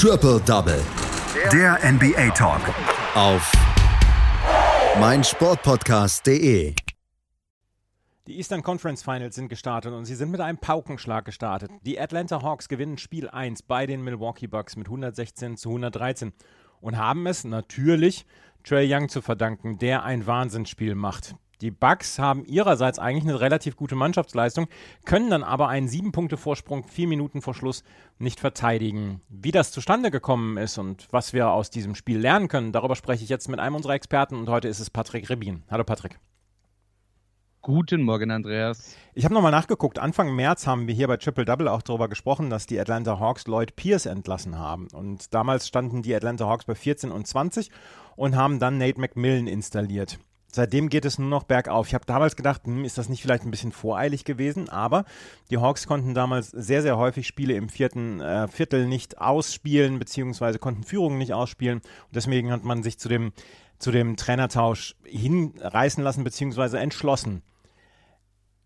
Triple Double. Der NBA Talk. Auf meinsportpodcast.de. Die Eastern Conference Finals sind gestartet und sie sind mit einem Paukenschlag gestartet. Die Atlanta Hawks gewinnen Spiel 1 bei den Milwaukee Bucks mit 116 zu 113 und haben es natürlich Trey Young zu verdanken, der ein Wahnsinnsspiel macht. Die Bucks haben ihrerseits eigentlich eine relativ gute Mannschaftsleistung, können dann aber einen sieben Punkte Vorsprung vier Minuten vor Schluss nicht verteidigen. Wie das zustande gekommen ist und was wir aus diesem Spiel lernen können, darüber spreche ich jetzt mit einem unserer Experten und heute ist es Patrick Rebin. Hallo Patrick. Guten Morgen, Andreas. Ich habe nochmal nachgeguckt. Anfang März haben wir hier bei Triple Double auch darüber gesprochen, dass die Atlanta Hawks Lloyd Pierce entlassen haben. Und damals standen die Atlanta Hawks bei 14 und 20 und haben dann Nate McMillan installiert. Seitdem geht es nur noch bergauf. Ich habe damals gedacht, hm, ist das nicht vielleicht ein bisschen voreilig gewesen, aber die Hawks konnten damals sehr, sehr häufig Spiele im vierten äh, Viertel nicht ausspielen, beziehungsweise konnten Führungen nicht ausspielen. Und deswegen hat man sich zu dem, zu dem Trainertausch hinreißen lassen, beziehungsweise entschlossen.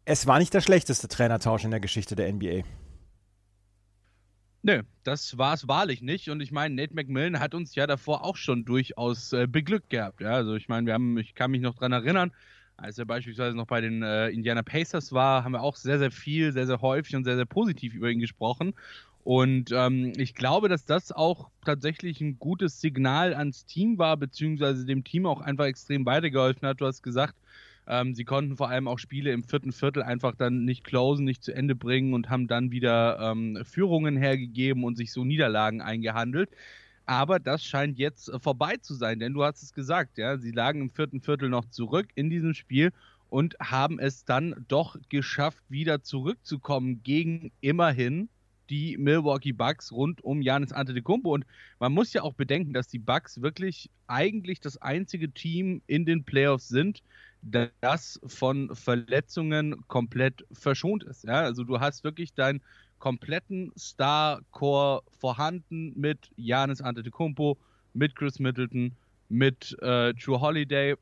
Es war nicht der schlechteste Trainertausch in der Geschichte der NBA. Nö, das war es wahrlich nicht. Und ich meine, Nate McMillan hat uns ja davor auch schon durchaus äh, beglückt gehabt. Ja? Also ich meine, wir haben, ich kann mich noch dran erinnern, als er beispielsweise noch bei den äh, Indiana Pacers war, haben wir auch sehr, sehr viel, sehr, sehr häufig und sehr, sehr positiv über ihn gesprochen. Und ähm, ich glaube, dass das auch tatsächlich ein gutes Signal ans Team war, beziehungsweise dem Team auch einfach extrem weitergeholfen hat. Du hast gesagt, ähm, sie konnten vor allem auch Spiele im vierten Viertel einfach dann nicht closen, nicht zu Ende bringen und haben dann wieder ähm, Führungen hergegeben und sich so Niederlagen eingehandelt. Aber das scheint jetzt äh, vorbei zu sein, denn du hast es gesagt, ja, sie lagen im vierten Viertel noch zurück in diesem Spiel und haben es dann doch geschafft, wieder zurückzukommen gegen immerhin die Milwaukee Bucks rund um Janis Antetokounmpo und man muss ja auch bedenken, dass die Bucks wirklich eigentlich das einzige Team in den Playoffs sind, das von Verletzungen komplett verschont ist. Ja? Also du hast wirklich deinen kompletten Star-Core vorhanden mit Janis Antetokounmpo, mit Chris Middleton, mit äh, True Holiday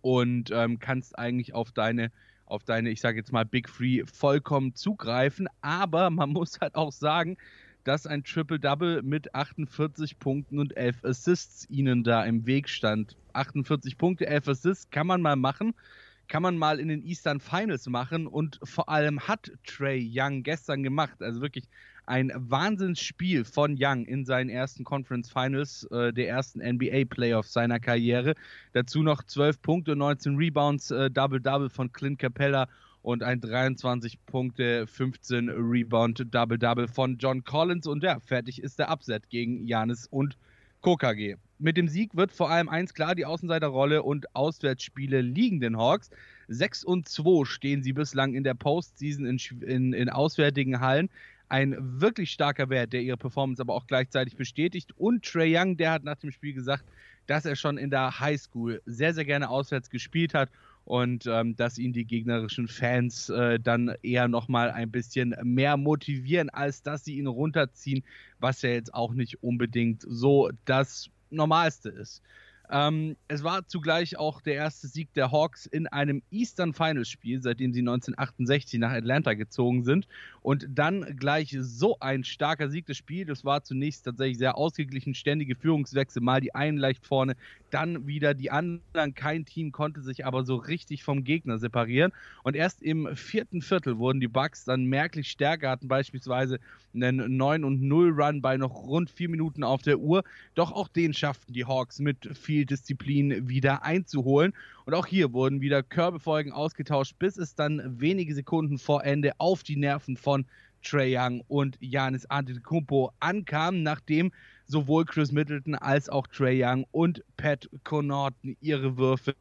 und ähm, kannst eigentlich auf deine auf deine, ich sage jetzt mal, Big Free vollkommen zugreifen. Aber man muss halt auch sagen, dass ein Triple-Double mit 48 Punkten und 11 Assists ihnen da im Weg stand. 48 Punkte, 11 Assists kann man mal machen, kann man mal in den Eastern Finals machen und vor allem hat Trey Young gestern gemacht. Also wirklich ein Wahnsinnsspiel von Young in seinen ersten Conference Finals äh, der ersten NBA Playoffs seiner Karriere. Dazu noch 12 Punkte, 19 Rebounds, äh, Double-Double von Clint Capella und ein 23 Punkte, 15 Rebound Double-Double von John Collins. Und ja, fertig ist der Upset gegen Janis und KKG. Mit dem Sieg wird vor allem eins klar, die Außenseiterrolle und Auswärtsspiele liegen den Hawks. 6 und 2 stehen sie bislang in der Postseason in, in, in auswärtigen Hallen. Ein wirklich starker Wert, der ihre Performance aber auch gleichzeitig bestätigt. Und Trey Young, der hat nach dem Spiel gesagt, dass er schon in der Highschool sehr, sehr gerne auswärts gespielt hat und ähm, dass ihn die gegnerischen Fans äh, dann eher nochmal ein bisschen mehr motivieren, als dass sie ihn runterziehen, was ja jetzt auch nicht unbedingt so das Normalste ist. Ähm, es war zugleich auch der erste Sieg der Hawks in einem Eastern Finals Spiel, seitdem sie 1968 nach Atlanta gezogen sind. Und dann gleich so ein starker Sieg des Spiels. Das war zunächst tatsächlich sehr ausgeglichen, ständige Führungswechsel. Mal die einen leicht vorne, dann wieder die anderen. Kein Team konnte sich aber so richtig vom Gegner separieren. Und erst im vierten Viertel wurden die Bucks dann merklich stärker, hatten beispielsweise einen 9 und 0 Run bei noch rund vier Minuten auf der Uhr. Doch auch den schafften die Hawks mit viel Spielstil-Disziplin wieder einzuholen. Und auch hier wurden wieder Körbefolgen ausgetauscht, bis es dann wenige Sekunden vor Ende auf die Nerven von Trey Young und Janis Antetokounmpo ankam, nachdem sowohl Chris Middleton als auch Trey Young und Pat Connaughton ihre Würfe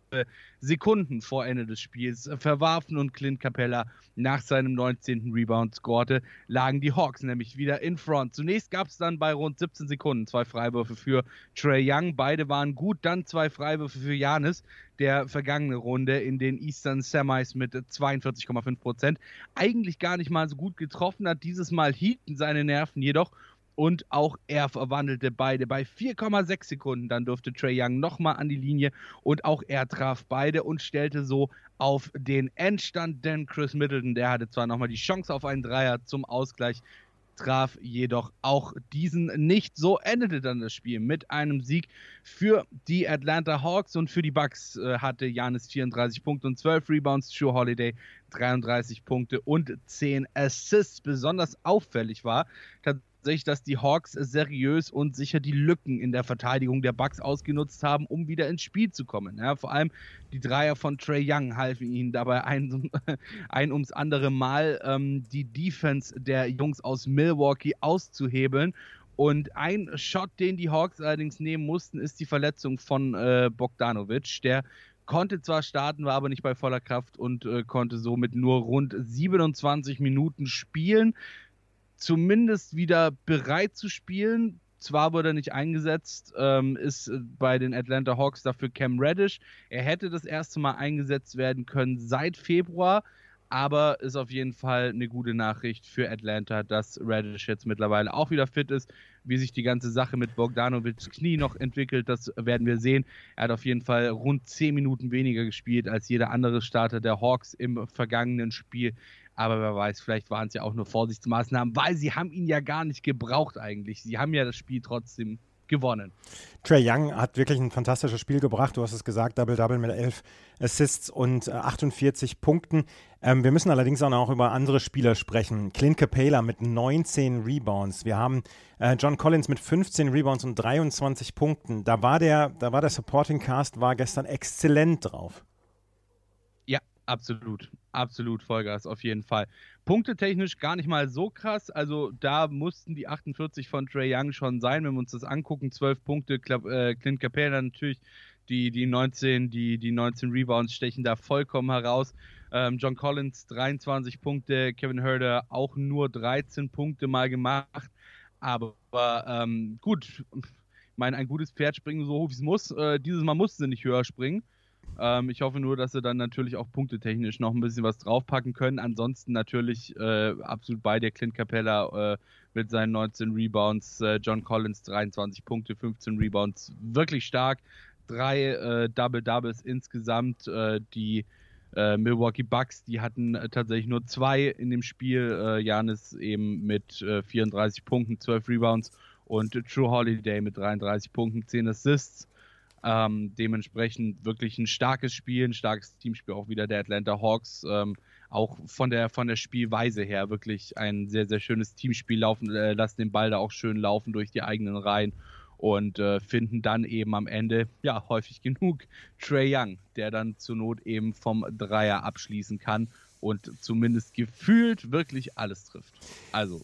Sekunden vor Ende des Spiels verwarfen und Clint Capella nach seinem 19. Rebound scorte, lagen die Hawks nämlich wieder in Front. Zunächst gab es dann bei rund 17 Sekunden zwei Freiwürfe für Trey Young. Beide waren gut, dann zwei Freiwürfe für Janis, der vergangene Runde in den Eastern Semis mit 42,5 Prozent. Eigentlich gar nicht mal so gut getroffen hat. Dieses Mal hielten seine Nerven jedoch und auch er verwandelte beide bei 4,6 Sekunden. Dann durfte Trey Young nochmal an die Linie und auch er traf beide und stellte so auf den Endstand, denn Chris Middleton, der hatte zwar nochmal die Chance auf einen Dreier zum Ausgleich, traf jedoch auch diesen nicht. So endete dann das Spiel mit einem Sieg für die Atlanta Hawks und für die Bucks äh, hatte Janis 34 Punkte und 12 Rebounds, True Holiday 33 Punkte und 10 Assists. Besonders auffällig war tatsächlich, dass die Hawks seriös und sicher die Lücken in der Verteidigung der Bucks ausgenutzt haben, um wieder ins Spiel zu kommen. Ja, vor allem die Dreier von Trey Young halfen ihnen dabei ein, ein ums andere Mal ähm, die Defense der Jungs aus Milwaukee auszuhebeln. Und ein Shot, den die Hawks allerdings nehmen mussten, ist die Verletzung von äh, Bogdanovic. Der konnte zwar starten, war aber nicht bei voller Kraft und äh, konnte somit nur rund 27 Minuten spielen zumindest wieder bereit zu spielen. Zwar wurde er nicht eingesetzt, ähm, ist äh, bei den Atlanta Hawks dafür Cam Reddish. Er hätte das erste Mal eingesetzt werden können seit Februar, aber ist auf jeden Fall eine gute Nachricht für Atlanta, dass Reddish jetzt mittlerweile auch wieder fit ist. Wie sich die ganze Sache mit Bogdanovics Knie noch entwickelt, das werden wir sehen. Er hat auf jeden Fall rund 10 Minuten weniger gespielt als jeder andere Starter der Hawks im vergangenen Spiel. Aber wer weiß, vielleicht waren es ja auch nur Vorsichtsmaßnahmen, weil sie haben ihn ja gar nicht gebraucht eigentlich. Sie haben ja das Spiel trotzdem gewonnen. Trey Young hat wirklich ein fantastisches Spiel gebracht. Du hast es gesagt, Double-Double mit 11 Assists und 48 äh, Punkten. Ähm, wir müssen allerdings auch noch über andere Spieler sprechen. Clint Capela mit 19 Rebounds. Wir haben äh, John Collins mit 15 Rebounds und 23 Punkten. Da war der, da war der Supporting Cast war gestern exzellent drauf. Absolut, absolut Vollgas auf jeden Fall. Punktetechnisch gar nicht mal so krass. Also da mussten die 48 von Trey Young schon sein, wenn wir uns das angucken. 12 Punkte, äh, Clint Capella natürlich, die, die 19, die, die 19 Rebounds stechen da vollkommen heraus. Ähm, John Collins 23 Punkte, Kevin Herder auch nur 13 Punkte mal gemacht. Aber ähm, gut, ich meine, ein gutes Pferd springen so hoch wie es muss. Äh, dieses Mal mussten sie nicht höher springen. Ähm, ich hoffe nur, dass sie dann natürlich auch punktetechnisch noch ein bisschen was draufpacken können. Ansonsten natürlich äh, absolut bei der Clint Capella äh, mit seinen 19 Rebounds, äh, John Collins 23 Punkte, 15 Rebounds, wirklich stark. Drei äh, Double Doubles insgesamt. Äh, die äh, Milwaukee Bucks, die hatten tatsächlich nur zwei in dem Spiel. Janis eben mit 34 Punkten, 12 Rebounds und True Holiday mit 33 Punkten, 10 Assists. Ähm, dementsprechend wirklich ein starkes Spiel, ein starkes Teamspiel auch wieder der Atlanta Hawks. Ähm, auch von der, von der Spielweise her wirklich ein sehr, sehr schönes Teamspiel laufen, äh, lassen den Ball da auch schön laufen durch die eigenen Reihen und äh, finden dann eben am Ende, ja, häufig genug Trey Young, der dann zur Not eben vom Dreier abschließen kann und zumindest gefühlt wirklich alles trifft. Also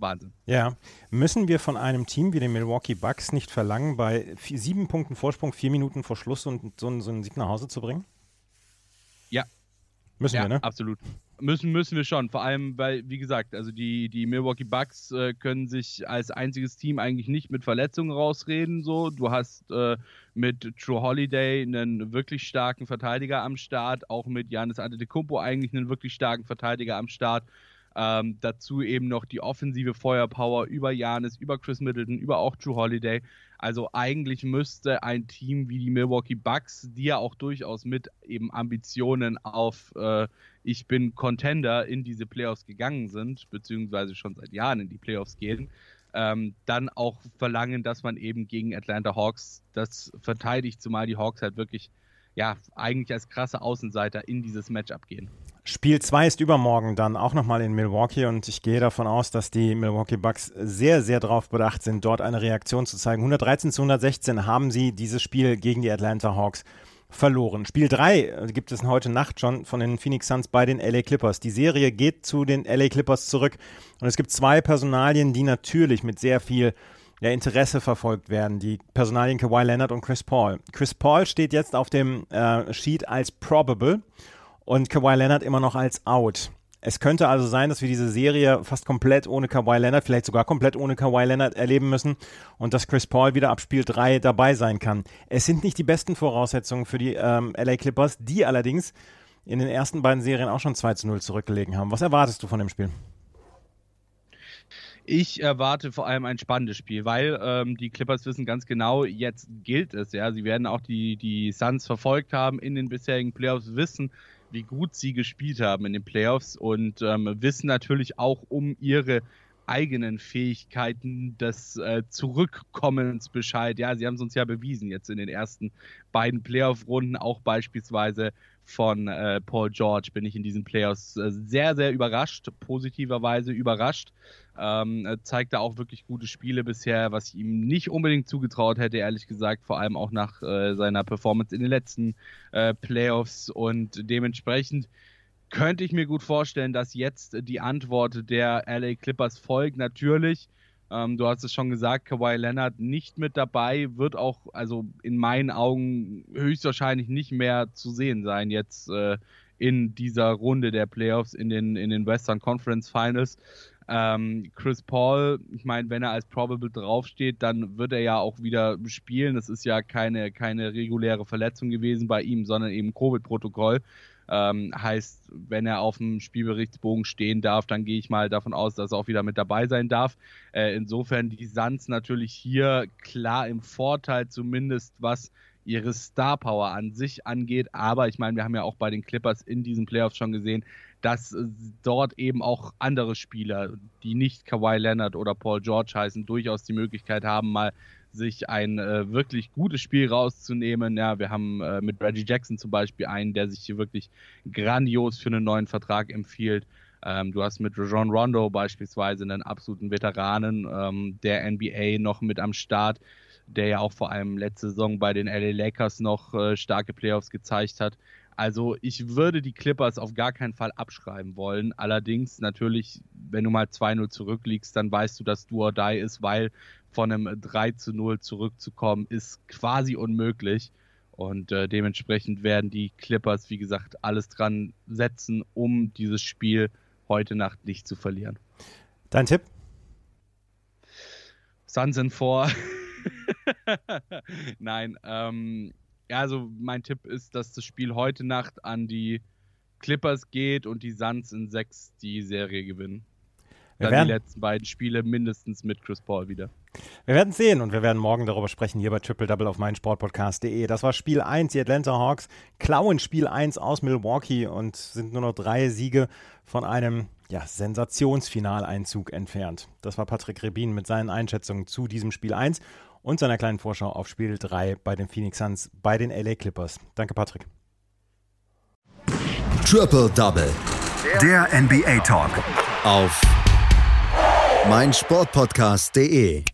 Wahnsinn. Ja, müssen wir von einem Team wie den Milwaukee Bucks nicht verlangen, bei vier, sieben Punkten Vorsprung, vier Minuten vor Schluss und so, so einen Sieg nach Hause zu bringen? Ja. Müssen ja, wir, ne? Absolut. Müssen, müssen wir schon. Vor allem, weil, wie gesagt, also die, die Milwaukee Bucks äh, können sich als einziges Team eigentlich nicht mit Verletzungen rausreden. So. Du hast äh, mit True Holiday einen wirklich starken Verteidiger am Start, auch mit Janis Antetokounmpo eigentlich einen wirklich starken Verteidiger am Start. Ähm, dazu eben noch die offensive Feuerpower über Janis, über Chris Middleton, über auch True Holiday. Also eigentlich müsste ein Team wie die Milwaukee Bucks, die ja auch durchaus mit eben Ambitionen auf äh, ich bin Contender in diese Playoffs gegangen sind, beziehungsweise schon seit Jahren in die Playoffs gehen, ähm, dann auch verlangen, dass man eben gegen Atlanta Hawks das verteidigt, zumal die Hawks halt wirklich ja eigentlich als krasse Außenseiter in dieses Matchup gehen. Spiel 2 ist übermorgen dann auch nochmal in Milwaukee und ich gehe davon aus, dass die Milwaukee Bucks sehr, sehr darauf bedacht sind, dort eine Reaktion zu zeigen. 113 zu 116 haben sie dieses Spiel gegen die Atlanta Hawks verloren. Spiel 3 gibt es heute Nacht schon von den Phoenix Suns bei den LA Clippers. Die Serie geht zu den LA Clippers zurück und es gibt zwei Personalien, die natürlich mit sehr viel ja, Interesse verfolgt werden. Die Personalien Kawhi Leonard und Chris Paul. Chris Paul steht jetzt auf dem äh, Sheet als probable und Kawhi Leonard immer noch als out. Es könnte also sein, dass wir diese Serie fast komplett ohne Kawhi Leonard, vielleicht sogar komplett ohne Kawhi Leonard erleben müssen und dass Chris Paul wieder ab Spiel 3 dabei sein kann. Es sind nicht die besten Voraussetzungen für die ähm, LA Clippers, die allerdings in den ersten beiden Serien auch schon 2 zu 0 zurückgelegen haben. Was erwartest du von dem Spiel? Ich erwarte vor allem ein spannendes Spiel, weil ähm, die Clippers wissen ganz genau, jetzt gilt es. Ja, sie werden auch die die Suns verfolgt haben in den bisherigen Playoffs, wissen, wie gut sie gespielt haben in den Playoffs und ähm, wissen natürlich auch um ihre eigenen Fähigkeiten des äh, Zurückkommens Bescheid. Ja, sie haben es uns ja bewiesen jetzt in den ersten beiden Playoff-Runden, auch beispielsweise von äh, Paul George bin ich in diesen Playoffs äh, sehr, sehr überrascht, positiverweise überrascht. Ähm, zeigte auch wirklich gute Spiele bisher, was ich ihm nicht unbedingt zugetraut hätte, ehrlich gesagt, vor allem auch nach äh, seiner Performance in den letzten äh, Playoffs und dementsprechend könnte ich mir gut vorstellen, dass jetzt die Antwort der LA Clippers folgt. Natürlich, ähm, du hast es schon gesagt, Kawhi Leonard nicht mit dabei, wird auch, also in meinen Augen, höchstwahrscheinlich nicht mehr zu sehen sein jetzt äh, in dieser Runde der Playoffs in den, in den Western Conference Finals. Ähm, Chris Paul, ich meine, wenn er als Probable draufsteht, dann wird er ja auch wieder spielen. Das ist ja keine, keine reguläre Verletzung gewesen bei ihm, sondern eben Covid-Protokoll. Ähm, heißt, wenn er auf dem Spielberichtsbogen stehen darf, dann gehe ich mal davon aus, dass er auch wieder mit dabei sein darf. Äh, insofern die Suns natürlich hier klar im Vorteil, zumindest was ihre Star Power an sich angeht. Aber ich meine, wir haben ja auch bei den Clippers in diesen Playoffs schon gesehen, dass dort eben auch andere Spieler, die nicht Kawhi Leonard oder Paul George heißen, durchaus die Möglichkeit haben, mal sich ein äh, wirklich gutes Spiel rauszunehmen. Ja, wir haben äh, mit Reggie Jackson zum Beispiel einen, der sich hier wirklich grandios für einen neuen Vertrag empfiehlt. Ähm, du hast mit Rajon Rondo beispielsweise einen absoluten Veteranen ähm, der NBA noch mit am Start, der ja auch vor allem letzte Saison bei den LA Lakers noch äh, starke Playoffs gezeigt hat. Also ich würde die Clippers auf gar keinen Fall abschreiben wollen. Allerdings natürlich, wenn du mal 2-0 zurückliegst, dann weißt du, dass du or die ist, weil von einem 3 zu 0 zurückzukommen, ist quasi unmöglich. Und äh, dementsprechend werden die Clippers, wie gesagt, alles dran setzen, um dieses Spiel heute Nacht nicht zu verlieren. Dein Tipp? Suns in vor. Nein, ähm, ja, also mein Tipp ist, dass das Spiel heute Nacht an die Clippers geht und die Suns in 6 die Serie gewinnen. Dann die letzten beiden Spiele mindestens mit Chris Paul wieder. Wir werden sehen und wir werden morgen darüber sprechen hier bei Triple Double auf meinsportpodcast.de. Das war Spiel 1, die Atlanta Hawks klauen Spiel 1 aus Milwaukee und sind nur noch drei Siege von einem ja, Sensationsfinaleinzug entfernt. Das war Patrick Rebin mit seinen Einschätzungen zu diesem Spiel 1 und seiner kleinen Vorschau auf Spiel 3 bei den Phoenix Suns bei den LA Clippers. Danke, Patrick. Triple Double. Der NBA Talk. Auf meinsportpodcast.de